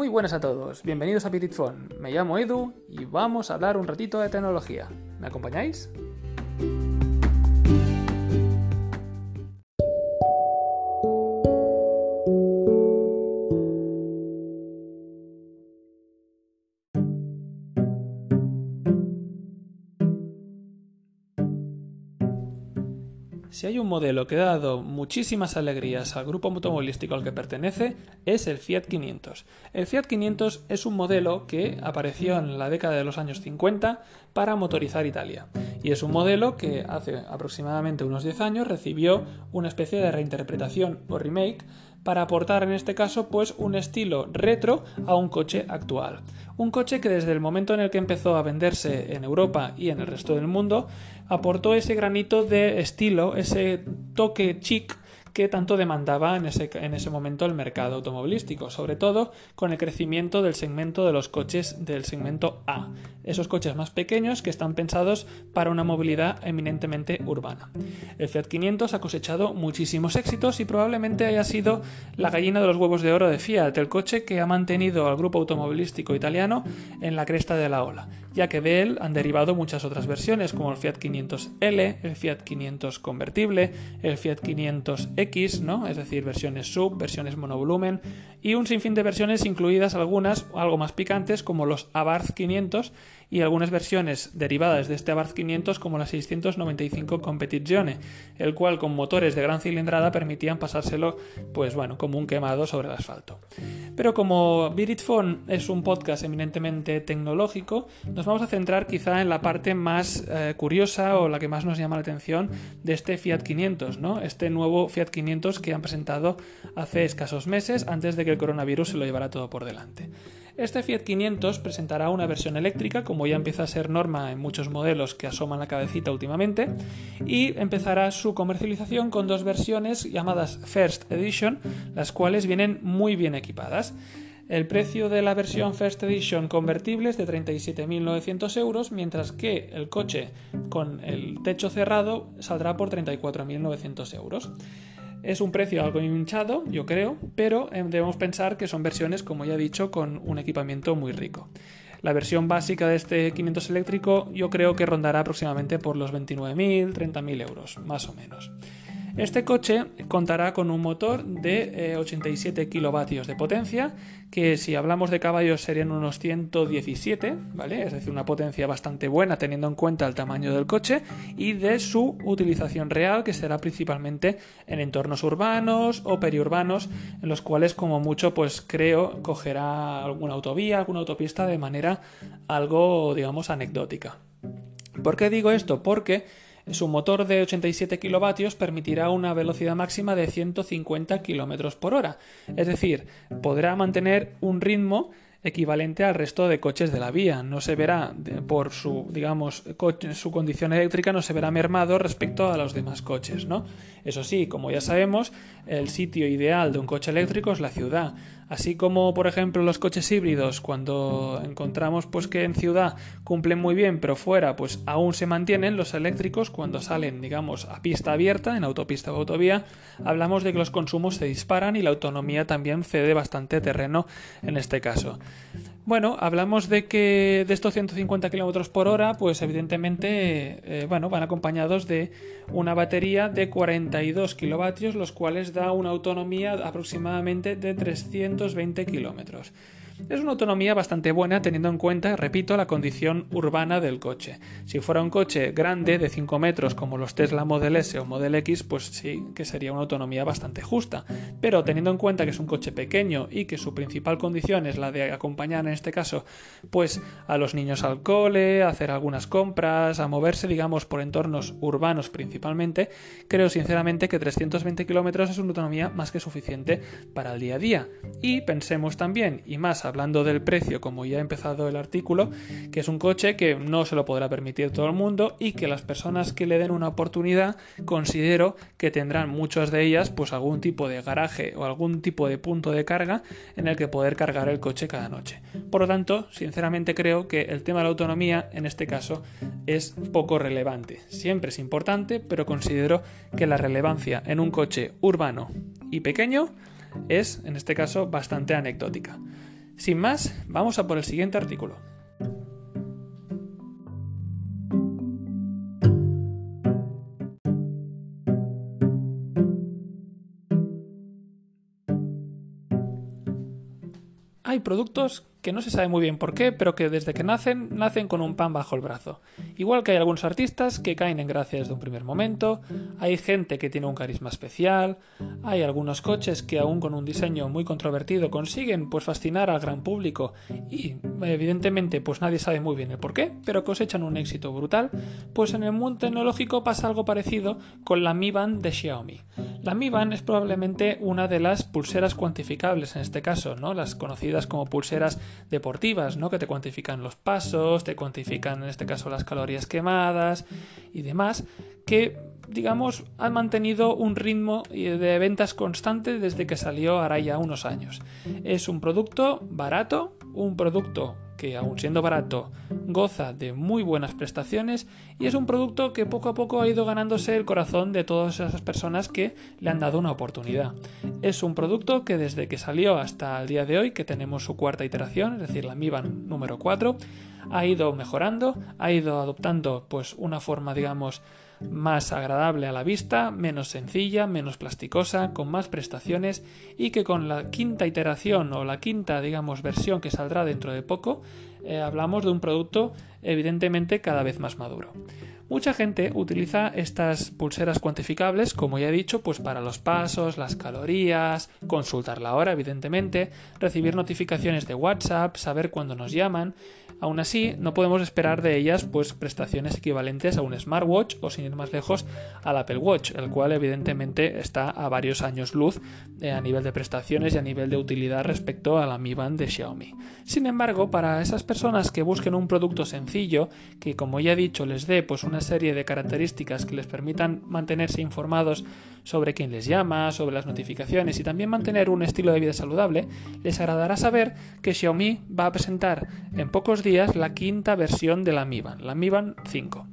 Muy buenas a todos, bienvenidos a Phone. Me llamo Edu y vamos a hablar un ratito de tecnología. ¿Me acompañáis? Si hay un modelo que ha dado muchísimas alegrías al grupo automovilístico al que pertenece, es el Fiat 500. El Fiat 500 es un modelo que apareció en la década de los años 50 para motorizar Italia. Y es un modelo que hace aproximadamente unos 10 años recibió una especie de reinterpretación o remake para aportar en este caso pues un estilo retro a un coche actual. Un coche que desde el momento en el que empezó a venderse en Europa y en el resto del mundo aportó ese granito de estilo, ese toque chic que tanto demandaba en ese, en ese, momento el mercado automovilístico, sobre todo con el crecimiento del segmento de los coches del segmento A, esos coches más pequeños que están pensados para una movilidad eminentemente urbana. El Fiat 500 ha cosechado muchísimos éxitos y probablemente haya sido la gallina de los huevos de oro de Fiat, el coche que ha mantenido al grupo automovilístico italiano en la cresta de la ola ya que de él han derivado muchas otras versiones como el Fiat 500L, el Fiat 500 convertible, el Fiat 500X, ¿no? es decir, versiones sub, versiones monovolumen y un sinfín de versiones incluidas algunas algo más picantes como los Abarth 500 y algunas versiones derivadas de este Abarth 500 como la 695 Competizione, el cual con motores de gran cilindrada permitían pasárselo pues bueno, como un quemado sobre el asfalto. Pero como Phone es un podcast eminentemente tecnológico, nos vamos a centrar quizá en la parte más eh, curiosa o la que más nos llama la atención de este Fiat 500, ¿no? Este nuevo Fiat 500 que han presentado hace escasos meses antes de que el coronavirus se lo llevara todo por delante. Este Fiat 500 presentará una versión eléctrica, como ya empieza a ser norma en muchos modelos que asoman la cabecita últimamente, y empezará su comercialización con dos versiones llamadas First Edition, las cuales vienen muy bien equipadas. El precio de la versión First Edition convertible es de 37.900 euros, mientras que el coche con el techo cerrado saldrá por 34.900 euros. Es un precio algo hinchado, yo creo, pero eh, debemos pensar que son versiones, como ya he dicho, con un equipamiento muy rico. La versión básica de este 500 eléctrico yo creo que rondará aproximadamente por los 29.000, 30.000 euros, más o menos. Este coche contará con un motor de 87 eh, kilovatios de potencia, que si hablamos de caballos serían unos 117, ¿vale? Es decir, una potencia bastante buena teniendo en cuenta el tamaño del coche y de su utilización real, que será principalmente en entornos urbanos o periurbanos, en los cuales como mucho pues creo cogerá alguna autovía, alguna autopista de manera algo, digamos, anecdótica. ¿Por qué digo esto? Porque su motor de 87 kilovatios permitirá una velocidad máxima de 150 km por hora, es decir, podrá mantener un ritmo equivalente al resto de coches de la vía. No se verá, por su, digamos, su condición eléctrica, no se verá mermado respecto a los demás coches, ¿no? Eso sí, como ya sabemos, el sitio ideal de un coche eléctrico es la ciudad. Así como, por ejemplo, los coches híbridos, cuando encontramos pues que en ciudad cumplen muy bien, pero fuera pues aún se mantienen, los eléctricos cuando salen, digamos, a pista abierta, en autopista o autovía, hablamos de que los consumos se disparan y la autonomía también cede bastante terreno en este caso. Bueno, hablamos de que de estos 150 km por hora, pues evidentemente, eh, bueno, van acompañados de una batería de 42 kilovatios, los cuales da una autonomía aproximadamente de 320 kilómetros. Es una autonomía bastante buena teniendo en cuenta, repito, la condición urbana del coche. Si fuera un coche grande de 5 metros como los Tesla Model S o Model X, pues sí que sería una autonomía bastante justa. Pero teniendo en cuenta que es un coche pequeño y que su principal condición es la de acompañar en este caso pues a los niños al cole, a hacer algunas compras, a moverse digamos por entornos urbanos principalmente, creo sinceramente que 320 kilómetros es una autonomía más que suficiente para el día a día. Y pensemos también, y más hablando del precio, como ya ha empezado el artículo, que es un coche que no se lo podrá permitir todo el mundo y que las personas que le den una oportunidad considero que tendrán muchas de ellas pues algún tipo de garaje o algún tipo de punto de carga en el que poder cargar el coche cada noche. Por lo tanto, sinceramente creo que el tema de la autonomía en este caso es poco relevante. Siempre es importante, pero considero que la relevancia en un coche urbano y pequeño es, en este caso, bastante anecdótica. Sin más, vamos a por el siguiente artículo. Hay productos que no se sabe muy bien por qué, pero que desde que nacen, nacen con un pan bajo el brazo. Igual que hay algunos artistas que caen en gracia desde un primer momento, hay gente que tiene un carisma especial, hay algunos coches que aún con un diseño muy controvertido consiguen pues fascinar al gran público y evidentemente pues nadie sabe muy bien el por qué, pero cosechan un éxito brutal, pues en el mundo tecnológico pasa algo parecido con la Mi Band de Xiaomi. La Mi Band es probablemente una de las pulseras cuantificables en este caso, ¿no? Las conocidas como pulseras deportivas, ¿no? Que te cuantifican los pasos, te cuantifican en este caso las calorías quemadas y demás, que digamos han mantenido un ritmo de ventas constante desde que salió ahora ya unos años. Es un producto barato, un producto que aun siendo barato goza de muy buenas prestaciones y es un producto que poco a poco ha ido ganándose el corazón de todas esas personas que le han dado una oportunidad. Es un producto que desde que salió hasta el día de hoy, que tenemos su cuarta iteración, es decir, la Mi Band número 4, ha ido mejorando, ha ido adoptando pues una forma digamos más agradable a la vista, menos sencilla, menos plasticosa, con más prestaciones y que con la quinta iteración o la quinta, digamos, versión que saldrá dentro de poco, eh, hablamos de un producto evidentemente cada vez más maduro. Mucha gente utiliza estas pulseras cuantificables, como ya he dicho, pues para los pasos, las calorías, consultar la hora, evidentemente, recibir notificaciones de WhatsApp, saber cuándo nos llaman. Aún así, no podemos esperar de ellas pues prestaciones equivalentes a un smartwatch o sin ir más lejos al Apple Watch, el cual evidentemente está a varios años luz eh, a nivel de prestaciones y a nivel de utilidad respecto a la Mi Band de Xiaomi. Sin embargo, para esas personas que busquen un producto sencillo que como ya he dicho les dé pues una serie de características que les permitan mantenerse informados sobre quién les llama, sobre las notificaciones y también mantener un estilo de vida saludable, les agradará saber que Xiaomi va a presentar en pocos días la quinta versión de la Mi Band, la Mi Band 5.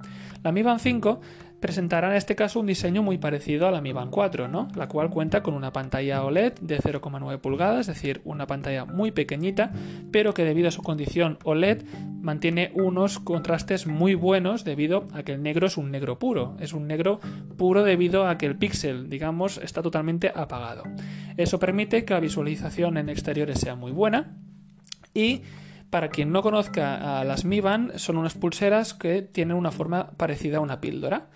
La Mi Band 5 presentará en este caso un diseño muy parecido a la Mi Band 4, ¿no? la cual cuenta con una pantalla OLED de 0,9 pulgadas, es decir, una pantalla muy pequeñita, pero que debido a su condición OLED mantiene unos contrastes muy buenos debido a que el negro es un negro puro, es un negro puro debido a que el píxel, digamos, está totalmente apagado. Eso permite que la visualización en exteriores sea muy buena y para quien no conozca a las Mi Band, son unas pulseras que tienen una forma parecida a una píldora.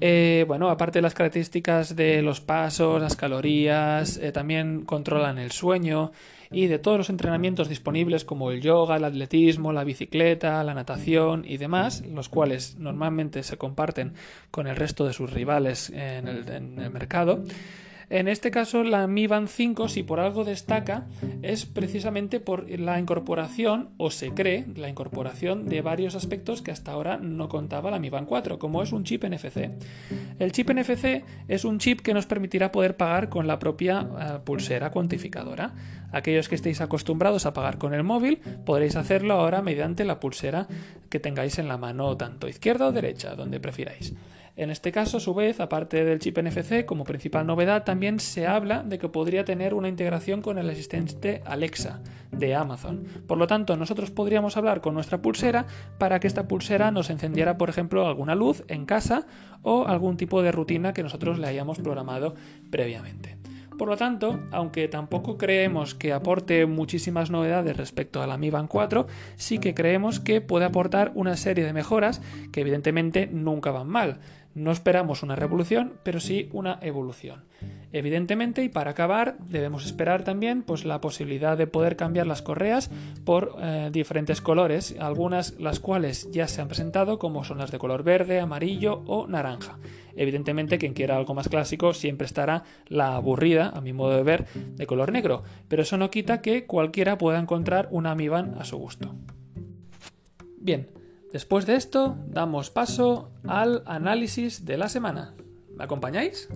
Eh, bueno, aparte de las características de los pasos, las calorías, eh, también controlan el sueño y de todos los entrenamientos disponibles como el yoga, el atletismo, la bicicleta, la natación y demás, los cuales normalmente se comparten con el resto de sus rivales en el mercado. En este caso, la Mi Band 5, si por algo destaca, es precisamente por la incorporación, o se cree, la incorporación de varios aspectos que hasta ahora no contaba la Mi Band 4, como es un chip NFC. El chip NFC es un chip que nos permitirá poder pagar con la propia eh, pulsera cuantificadora. Aquellos que estéis acostumbrados a pagar con el móvil, podréis hacerlo ahora mediante la pulsera que tengáis en la mano, tanto izquierda o derecha, donde prefiráis. En este caso, a su vez, aparte del chip NFC, como principal novedad, también se habla de que podría tener una integración con el asistente Alexa de Amazon. Por lo tanto, nosotros podríamos hablar con nuestra pulsera para que esta pulsera nos encendiera, por ejemplo, alguna luz en casa o algún tipo de rutina que nosotros le hayamos programado previamente. Por lo tanto, aunque tampoco creemos que aporte muchísimas novedades respecto a la Mi Band 4, sí que creemos que puede aportar una serie de mejoras que evidentemente nunca van mal. No esperamos una revolución, pero sí una evolución. Evidentemente, y para acabar, debemos esperar también pues, la posibilidad de poder cambiar las correas por eh, diferentes colores, algunas las cuales ya se han presentado, como son las de color verde, amarillo o naranja. Evidentemente, quien quiera algo más clásico siempre estará la aburrida, a mi modo de ver, de color negro, pero eso no quita que cualquiera pueda encontrar una Mi Band a su gusto. Bien, Después de esto, damos paso al análisis de la semana. ¿Me acompañáis?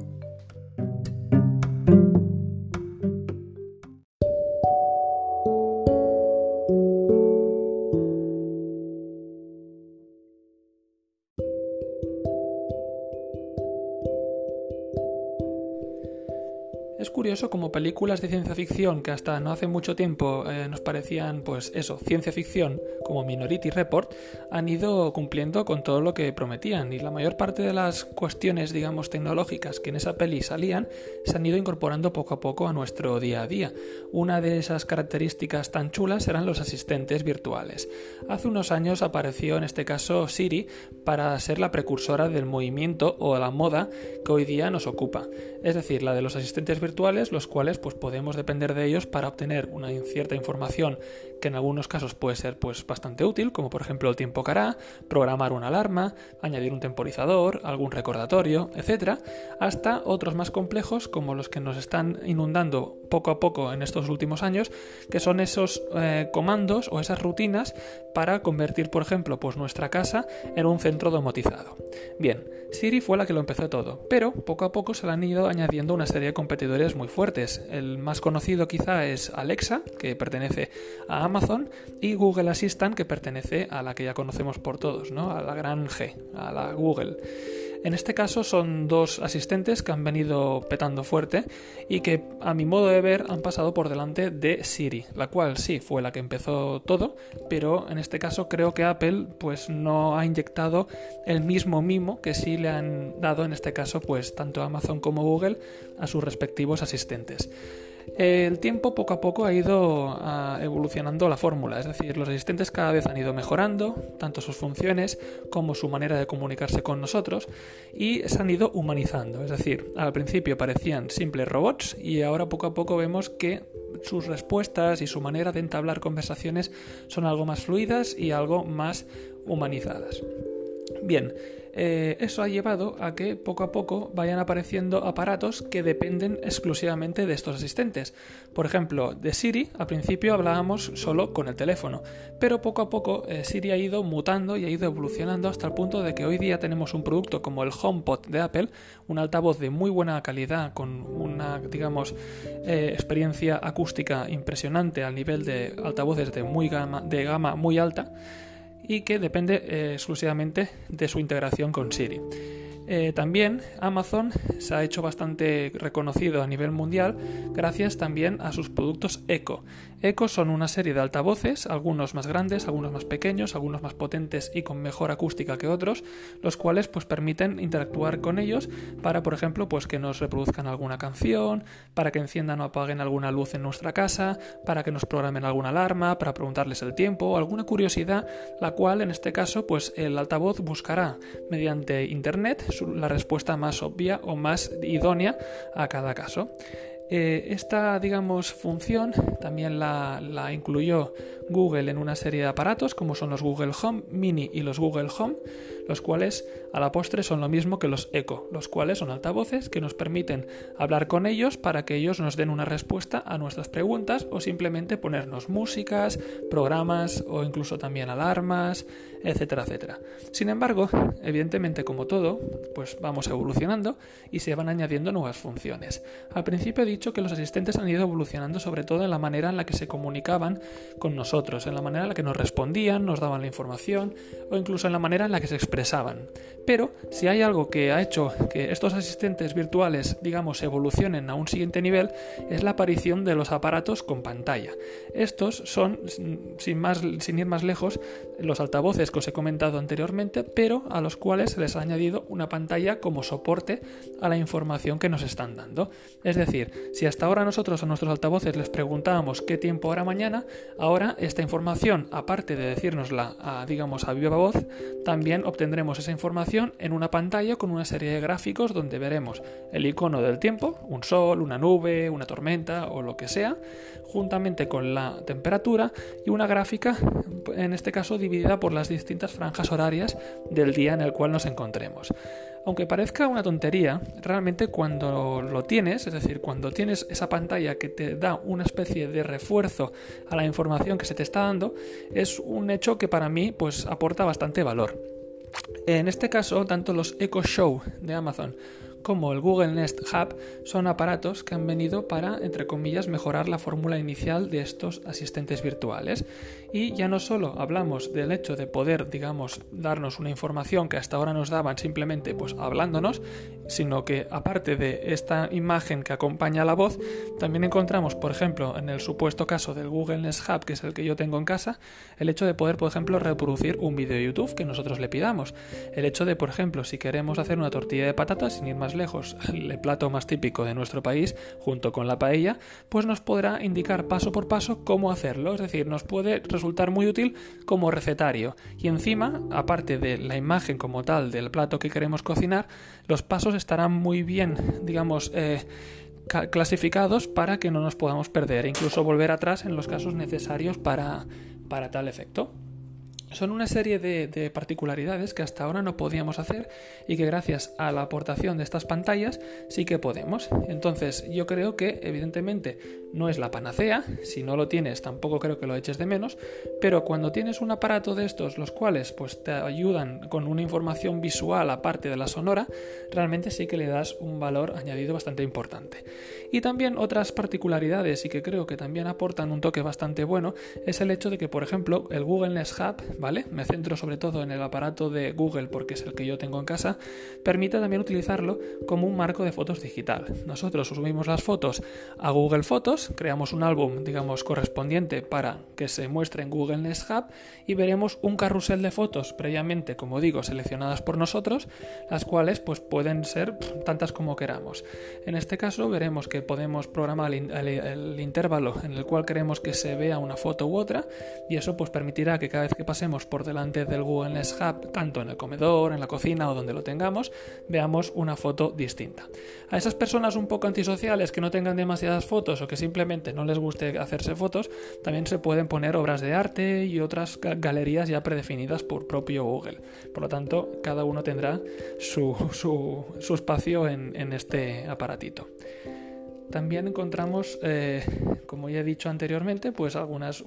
Es curioso como películas de ciencia ficción que hasta no hace mucho tiempo eh, nos parecían, pues eso, ciencia ficción, como Minority Report, han ido cumpliendo con todo lo que prometían y la mayor parte de las cuestiones, digamos, tecnológicas que en esa peli salían se han ido incorporando poco a poco a nuestro día a día. Una de esas características tan chulas eran los asistentes virtuales. Hace unos años apareció en este caso Siri para ser la precursora del movimiento o la moda que hoy día nos ocupa, es decir, la de los asistentes virtuales los cuales pues podemos depender de ellos para obtener una cierta información que en algunos casos puede ser pues bastante útil, como por ejemplo el tiempo que hará, programar una alarma, añadir un temporizador, algún recordatorio, etcétera, hasta otros más complejos como los que nos están inundando poco a poco en estos últimos años, que son esos eh, comandos o esas rutinas para convertir, por ejemplo, pues nuestra casa en un centro domotizado. Bien, Siri fue la que lo empezó todo, pero poco a poco se le han ido añadiendo una serie de competidores muy fuertes. El más conocido quizá es Alexa, que pertenece a Amazon, y Google Assistant, que pertenece a la que ya conocemos por todos, ¿no? a la gran G, a la Google. En este caso son dos asistentes que han venido petando fuerte y que a mi modo de ver han pasado por delante de Siri, la cual sí fue la que empezó todo, pero en este caso creo que Apple pues no ha inyectado el mismo mimo que sí le han dado en este caso pues tanto Amazon como Google a sus respectivos asistentes. El tiempo poco a poco ha ido ah, evolucionando la fórmula, es decir, los asistentes cada vez han ido mejorando, tanto sus funciones como su manera de comunicarse con nosotros, y se han ido humanizando, es decir, al principio parecían simples robots y ahora poco a poco vemos que sus respuestas y su manera de entablar conversaciones son algo más fluidas y algo más humanizadas. Bien, eh, eso ha llevado a que poco a poco vayan apareciendo aparatos que dependen exclusivamente de estos asistentes. Por ejemplo, de Siri, al principio hablábamos solo con el teléfono, pero poco a poco eh, Siri ha ido mutando y ha ido evolucionando hasta el punto de que hoy día tenemos un producto como el HomePod de Apple, un altavoz de muy buena calidad con una, digamos, eh, experiencia acústica impresionante al nivel de altavoces de, muy de gama muy alta y que depende eh, exclusivamente de su integración con Siri. Eh, también Amazon se ha hecho bastante reconocido a nivel mundial gracias también a sus productos Echo. Echo son una serie de altavoces, algunos más grandes, algunos más pequeños, algunos más potentes y con mejor acústica que otros, los cuales pues permiten interactuar con ellos para, por ejemplo, pues que nos reproduzcan alguna canción, para que enciendan o apaguen alguna luz en nuestra casa, para que nos programen alguna alarma, para preguntarles el tiempo alguna curiosidad, la cual en este caso pues el altavoz buscará mediante internet la respuesta más obvia o más idónea a cada caso. Eh, esta, digamos, función también la, la, incluyó Google en una serie de aparatos como son los Google Home Mini y los Google Home, los cuales a la postre son lo mismo que los Echo, los cuales son altavoces que nos permiten hablar con ellos para que ellos nos den una respuesta a nuestras preguntas o simplemente ponernos músicas, programas o incluso también alarmas, etcétera, etcétera. Sin embargo, evidentemente como todo, pues vamos evolucionando y se van añadiendo nuevas funciones. Al principio he dicho que los asistentes han ido evolucionando sobre todo en la manera en la que se comunicaban con nosotros, en la manera en la que nos respondían, nos daban la información o incluso en la manera en la que se expresaban pero si hay algo que ha hecho que estos asistentes virtuales, digamos, evolucionen a un siguiente nivel, es la aparición de los aparatos con pantalla. Estos son, sin, más, sin ir más lejos, los altavoces que os he comentado anteriormente, pero a los cuales se les ha añadido una pantalla como soporte a la información que nos están dando. Es decir, si hasta ahora nosotros a nuestros altavoces les preguntábamos qué tiempo hará mañana, ahora esta información, aparte de decírnosla a, digamos, a viva voz, también obtendrá tendremos esa información en una pantalla con una serie de gráficos donde veremos el icono del tiempo, un sol, una nube, una tormenta o lo que sea, juntamente con la temperatura y una gráfica, en este caso dividida por las distintas franjas horarias del día en el cual nos encontremos. Aunque parezca una tontería, realmente cuando lo tienes, es decir, cuando tienes esa pantalla que te da una especie de refuerzo a la información que se te está dando, es un hecho que para mí pues aporta bastante valor. En este caso, tanto los Echo Show de Amazon como el Google Nest Hub son aparatos que han venido para, entre comillas, mejorar la fórmula inicial de estos asistentes virtuales. Y ya no solo hablamos del hecho de poder, digamos, darnos una información que hasta ahora nos daban simplemente pues hablándonos, sino que aparte de esta imagen que acompaña la voz, también encontramos, por ejemplo, en el supuesto caso del Google Nest Hub, que es el que yo tengo en casa, el hecho de poder, por ejemplo, reproducir un vídeo de YouTube que nosotros le pidamos. El hecho de, por ejemplo, si queremos hacer una tortilla de patatas, sin ir más lejos, el plato más típico de nuestro país, junto con la paella, pues nos podrá indicar paso por paso cómo hacerlo. Es decir, nos puede resultar muy útil como recetario. Y encima, aparte de la imagen como tal del plato que queremos cocinar, los pasos estarán muy bien, digamos, eh, clasificados para que no nos podamos perder e incluso volver atrás en los casos necesarios para, para tal efecto. Son una serie de, particularidades que hasta ahora no podíamos hacer y que gracias a la aportación de estas pantallas sí que podemos. Entonces yo creo que evidentemente no es la panacea, si no lo tienes tampoco creo que lo eches de menos, pero cuando tienes un aparato de estos los cuales pues te ayudan con una información visual aparte de la sonora, realmente sí que le das un valor añadido bastante importante. Y también otras particularidades y que creo que también aportan un toque bastante bueno es el hecho de que por ejemplo el Google Nest Hub ¿vale? Me centro sobre todo en el aparato de Google porque es el que yo tengo en casa, permite también utilizarlo como un marco de fotos digital. Nosotros subimos las fotos a Google Fotos, creamos un álbum, digamos, correspondiente para que se muestre en Google Nest Hub y veremos un carrusel de fotos previamente, como digo, seleccionadas por nosotros, las cuales pues pueden ser tantas como queramos. En este caso veremos que podemos programar el, el intervalo en el cual queremos que se vea una foto u otra y eso pues permitirá que cada vez que pasemos por delante del Google Nest Hub, tanto en el comedor, en la cocina o donde lo tengamos, veamos una foto distinta. A esas personas un poco antisociales que no tengan demasiadas fotos o que simplemente no les guste hacerse fotos, también se pueden poner obras de arte y otras galerías ya predefinidas por propio Google. Por lo tanto, cada uno tendrá su, espacio en este aparatito. También encontramos, eh, como ya he dicho anteriormente, pues algunas,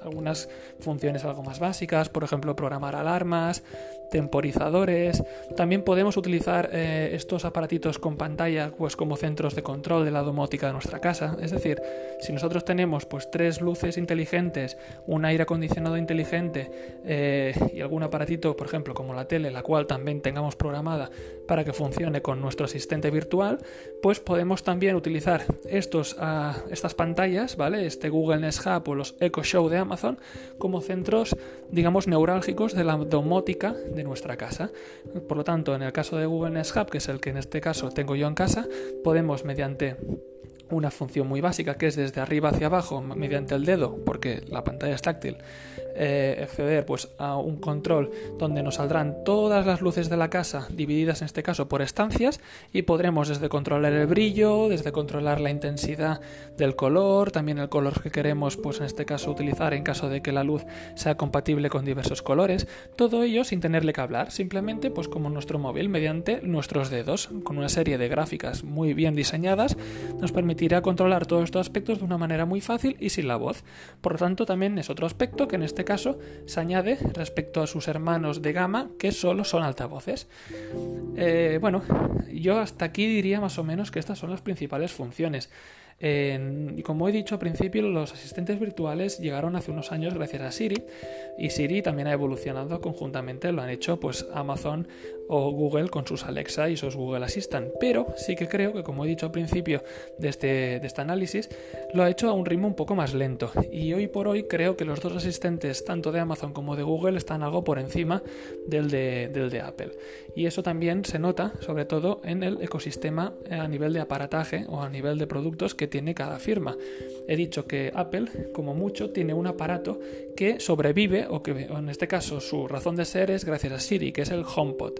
algunas funciones algo más básicas, por ejemplo, programar alarmas, temporizadores. También podemos utilizar eh, estos aparatitos con pantalla pues, como centros de control de la domótica de nuestra casa. Es decir, si nosotros tenemos pues, tres luces inteligentes, un aire acondicionado inteligente eh, y algún aparatito, por ejemplo, como la tele, la cual también tengamos programada para que funcione con nuestro asistente virtual, pues podemos también utilizar estos, uh, estas pantallas, ¿vale? Este Google Nest Hub o los Echo Show de Amazon como centros, digamos, neurálgicos de la domótica de nuestra casa. Por lo tanto, en el caso de Google Nest Hub, que es el que en este caso tengo yo en casa, podemos mediante una función muy básica que es desde arriba hacia abajo mediante el dedo, porque la pantalla es táctil, eh, acceder pues, a un control donde nos saldrán todas las luces de la casa divididas en este caso por estancias y podremos desde controlar el brillo, desde controlar la intensidad del color, también el color que queremos pues en este caso utilizar en caso de que la luz sea compatible con diversos colores, todo ello sin tenerle que hablar, simplemente pues como nuestro móvil mediante nuestros dedos, con una serie de gráficas muy bien diseñadas, nos permitirá controlar todos estos aspectos de una manera muy fácil y sin la voz. Por lo tanto, también es otro aspecto que en este este caso se añade respecto a sus hermanos de gama que solo son altavoces. Eh, bueno, yo hasta aquí diría más o menos que estas son las principales funciones. y como he dicho al principio, los asistentes virtuales llegaron hace unos años gracias a Siri y Siri también ha evolucionado conjuntamente, lo han hecho pues Amazon o Google con sus Alexa y sus Google Assistant. Pero sí que creo que, como he dicho al principio de este, de este análisis, lo ha hecho a un ritmo un poco más lento. Y hoy por hoy creo que los dos asistentes, tanto de Amazon como de Google, están algo por encima del de, del de Apple. Y eso también se nota, sobre todo, en el ecosistema a nivel de aparataje o a nivel de productos que tiene cada firma. He dicho que Apple, como mucho, tiene un aparato que sobrevive, o que en este caso su razón de ser es gracias a Siri, que es el HomePod.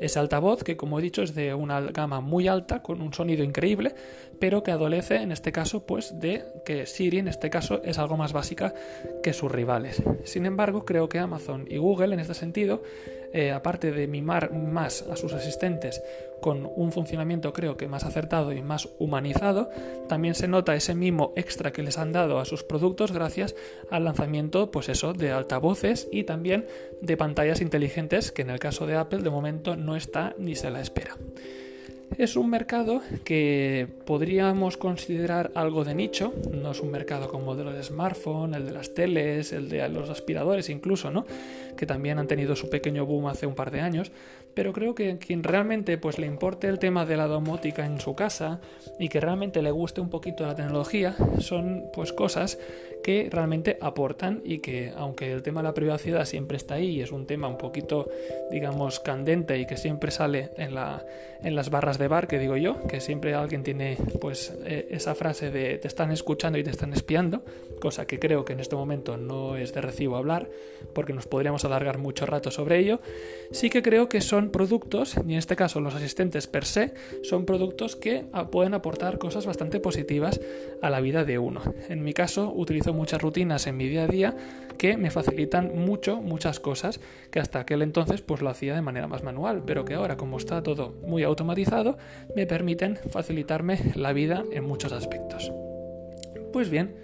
Ese altavoz que, como he dicho, es de una gama muy alta, con un sonido increíble, pero que adolece, en este caso, pues de que Siri, en este caso, es algo más básica que sus rivales. Sin embargo, creo que Amazon y Google, en este sentido, eh, aparte de mimar más a sus asistentes con un funcionamiento creo que más acertado y más humanizado, también se nota ese mimo extra que les han dado a sus productos gracias al lanzamiento, pues eso, de altavoces y también de pantallas inteligentes, que en el caso de Apple de momento no está ni se la espera. Es un mercado que podríamos considerar algo de nicho, no es un mercado como el de los smartphones, el de las teles, el de los aspiradores incluso, ¿no? Que también han tenido su pequeño boom hace un par de años, pero creo que quien realmente pues le importe el tema de la domótica en su casa y que realmente le guste un poquito la tecnología son pues cosas que realmente aportan y que aunque el tema de la privacidad siempre está ahí y es un tema un poquito digamos candente y que siempre sale en, la, en las barras de bar que digo yo que siempre alguien tiene pues eh, esa frase de te están escuchando y te están espiando cosa que creo que en este momento no es de recibo hablar porque nos podríamos alargar mucho rato sobre ello sí que creo que son productos y en este caso los asistentes per se son productos que pueden aportar cosas bastante positivas a la vida de uno en mi caso utilizo muchas rutinas en mi día a día que me facilitan mucho, muchas cosas que hasta aquel entonces pues lo hacía de manera más manual, pero que ahora como está todo muy automatizado me permiten facilitarme la vida en muchos aspectos. Pues bien,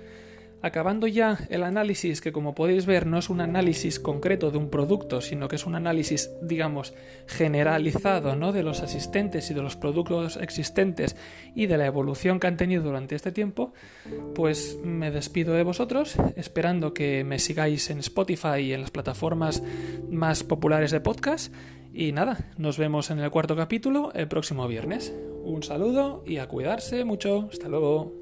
Acabando ya el análisis, que como podéis ver no es un análisis concreto de un producto, sino que es un análisis, digamos, generalizado ¿no? de los asistentes y de los productos existentes y de la evolución que han tenido durante este tiempo, pues me despido de vosotros, esperando que me sigáis en Spotify y en las plataformas más populares de podcast. Y nada, nos vemos en el cuarto capítulo el próximo viernes. Un saludo y a cuidarse mucho. Hasta luego.